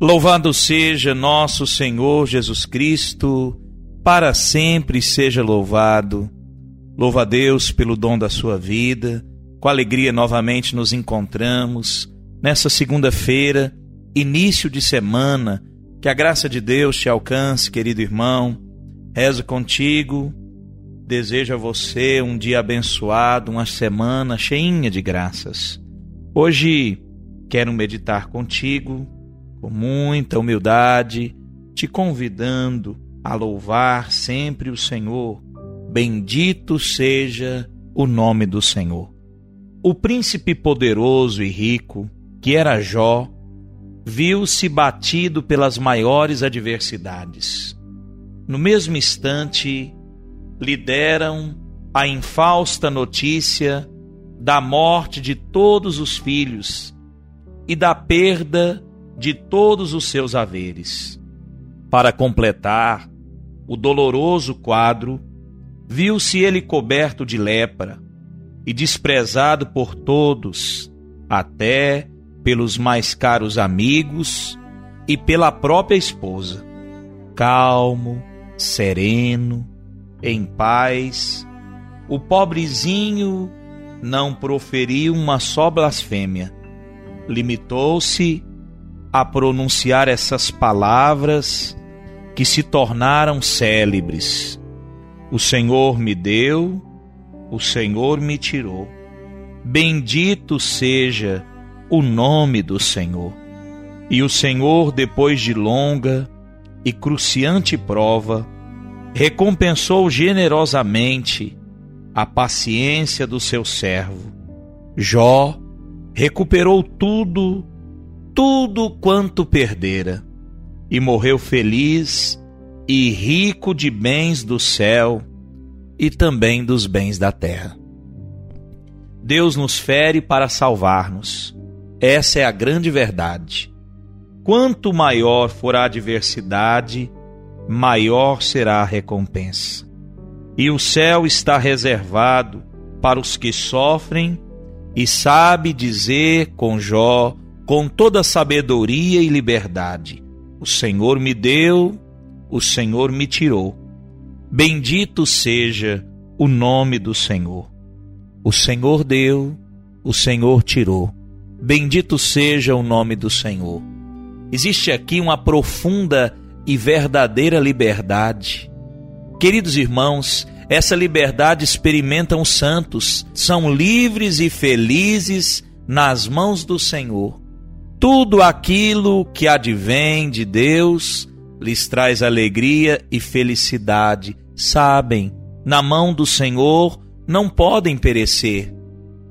Louvado seja nosso Senhor Jesus Cristo, para sempre seja louvado. Louva a Deus pelo dom da sua vida. Com alegria novamente nos encontramos nessa segunda-feira, início de semana. Que a graça de Deus te alcance, querido irmão. Rezo contigo. Desejo a você um dia abençoado, uma semana cheinha de graças. Hoje quero meditar contigo com muita humildade, te convidando a louvar sempre o Senhor. Bendito seja o nome do Senhor. O príncipe poderoso e rico, que era Jó, viu-se batido pelas maiores adversidades. No mesmo instante, lhe deram a infausta notícia da morte de todos os filhos e da perda de todos os seus haveres. Para completar o doloroso quadro, viu-se ele coberto de lepra e desprezado por todos, até pelos mais caros amigos e pela própria esposa. Calmo, sereno, em paz, o pobrezinho não proferiu uma só blasfêmia. Limitou-se a pronunciar essas palavras que se tornaram célebres. O Senhor me deu, o Senhor me tirou. Bendito seja o nome do Senhor. E o Senhor, depois de longa e cruciante prova, recompensou generosamente a paciência do seu servo. Jó recuperou tudo tudo quanto perdera, e morreu feliz e rico de bens do céu e também dos bens da terra. Deus nos fere para salvar-nos. Essa é a grande verdade. Quanto maior for a adversidade, maior será a recompensa. E o céu está reservado para os que sofrem e sabe dizer com Jó com toda sabedoria e liberdade. O Senhor me deu, o Senhor me tirou. Bendito seja o nome do Senhor. O Senhor deu, o Senhor tirou. Bendito seja o nome do Senhor. Existe aqui uma profunda e verdadeira liberdade. Queridos irmãos, essa liberdade experimentam os santos, são livres e felizes nas mãos do Senhor tudo aquilo que advém de Deus lhes traz alegria e felicidade. Sabem, na mão do Senhor não podem perecer.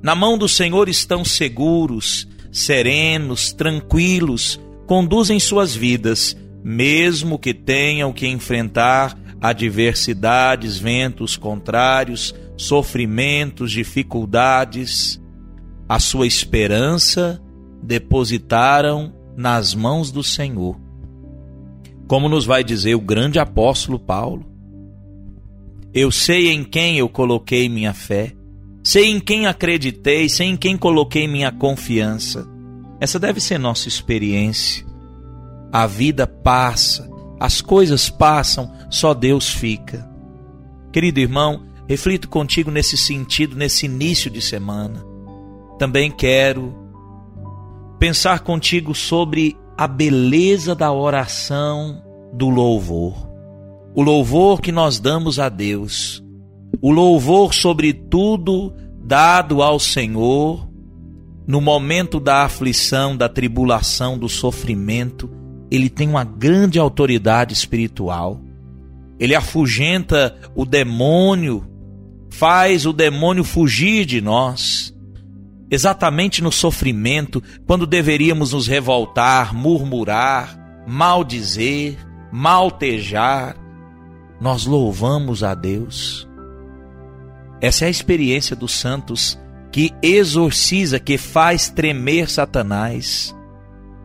Na mão do Senhor estão seguros, serenos, tranquilos, conduzem suas vidas, mesmo que tenham que enfrentar adversidades, ventos contrários, sofrimentos, dificuldades. A sua esperança depositaram nas mãos do Senhor. Como nos vai dizer o grande apóstolo Paulo: Eu sei em quem eu coloquei minha fé, sei em quem acreditei, sei em quem coloquei minha confiança. Essa deve ser nossa experiência. A vida passa, as coisas passam, só Deus fica. Querido irmão, reflito contigo nesse sentido, nesse início de semana. Também quero pensar contigo sobre a beleza da oração do louvor. O louvor que nós damos a Deus. O louvor, sobretudo, dado ao Senhor no momento da aflição, da tribulação, do sofrimento. Ele tem uma grande autoridade espiritual. Ele afugenta o demônio, faz o demônio fugir de nós exatamente no sofrimento, quando deveríamos nos revoltar, murmurar, maldizer, maltejar, nós louvamos a Deus. Essa é a experiência dos santos que exorciza, que faz tremer Satanás,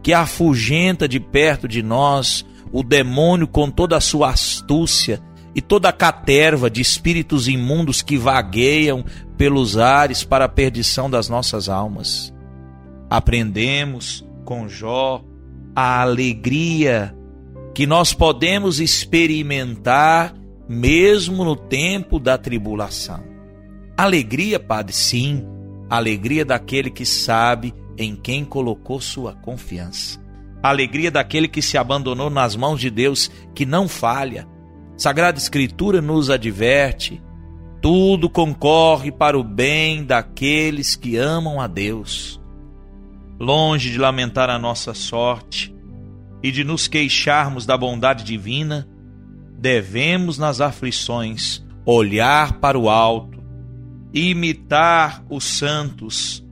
que afugenta de perto de nós o demônio com toda a sua astúcia e toda a caterva de espíritos imundos que vagueiam pelos ares para a perdição das nossas almas. Aprendemos com Jó a alegria que nós podemos experimentar mesmo no tempo da tribulação. Alegria, Padre, sim, alegria daquele que sabe em quem colocou sua confiança. Alegria daquele que se abandonou nas mãos de Deus, que não falha. Sagrada Escritura nos adverte: tudo concorre para o bem daqueles que amam a Deus. Longe de lamentar a nossa sorte e de nos queixarmos da bondade divina, devemos nas aflições olhar para o alto, imitar os santos,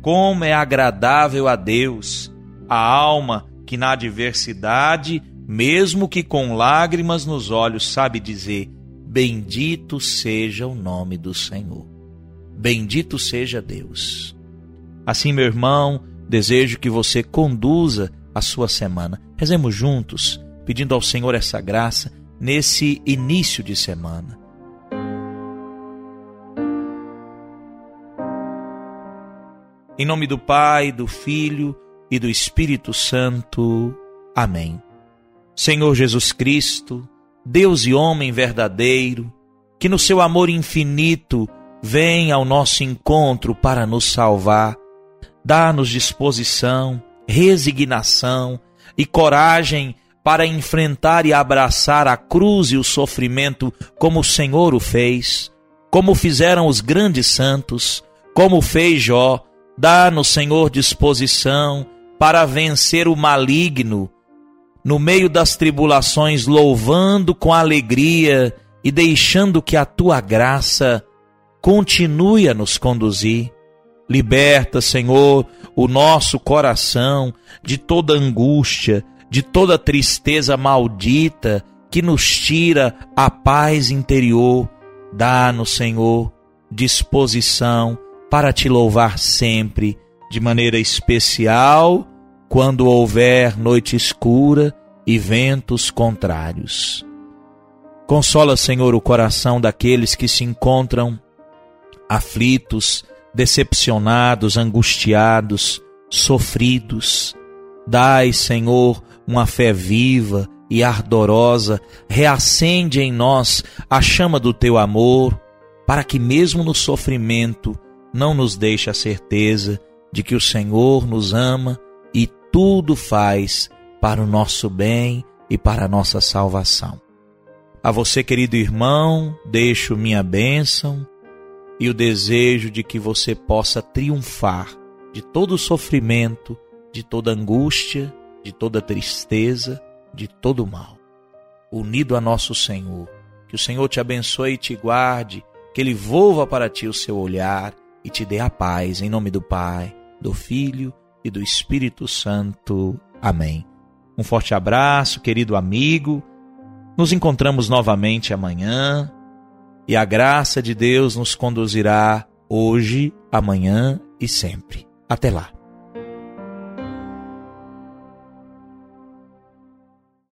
como é agradável a Deus a alma que na adversidade, mesmo que com lágrimas nos olhos, sabe dizer: Bendito seja o nome do Senhor. Bendito seja Deus. Assim, meu irmão, desejo que você conduza a sua semana. Rezemos juntos, pedindo ao Senhor essa graça nesse início de semana. Em nome do Pai, do Filho e do Espírito Santo. Amém. Senhor Jesus Cristo, Deus e homem verdadeiro, que no seu amor infinito vem ao nosso encontro para nos salvar, dá-nos disposição, resignação e coragem para enfrentar e abraçar a cruz e o sofrimento como o Senhor o fez, como fizeram os grandes santos, como fez Jó. Dá-nos, Senhor, disposição para vencer o maligno, no meio das tribulações, louvando com alegria e deixando que a tua graça continue a nos conduzir. Liberta, Senhor, o nosso coração de toda angústia, de toda tristeza maldita que nos tira a paz interior. Dá-nos, Senhor, disposição para te louvar sempre, de maneira especial, quando houver noite escura e ventos contrários. Consola, Senhor, o coração daqueles que se encontram aflitos, decepcionados, angustiados, sofridos. Dai, Senhor, uma fé viva e ardorosa, reacende em nós a chama do teu amor, para que mesmo no sofrimento não nos deixe a certeza de que o Senhor nos ama tudo faz para o nosso bem e para a nossa salvação. A você, querido irmão, deixo minha bênção e o desejo de que você possa triunfar de todo sofrimento, de toda angústia, de toda tristeza, de todo mal. Unido a nosso Senhor, que o Senhor te abençoe e te guarde, que Ele volva para ti o seu olhar e te dê a paz, em nome do Pai, do Filho e do Espírito Santo. Amém. Um forte abraço, querido amigo. Nos encontramos novamente amanhã e a graça de Deus nos conduzirá hoje, amanhã e sempre. Até lá.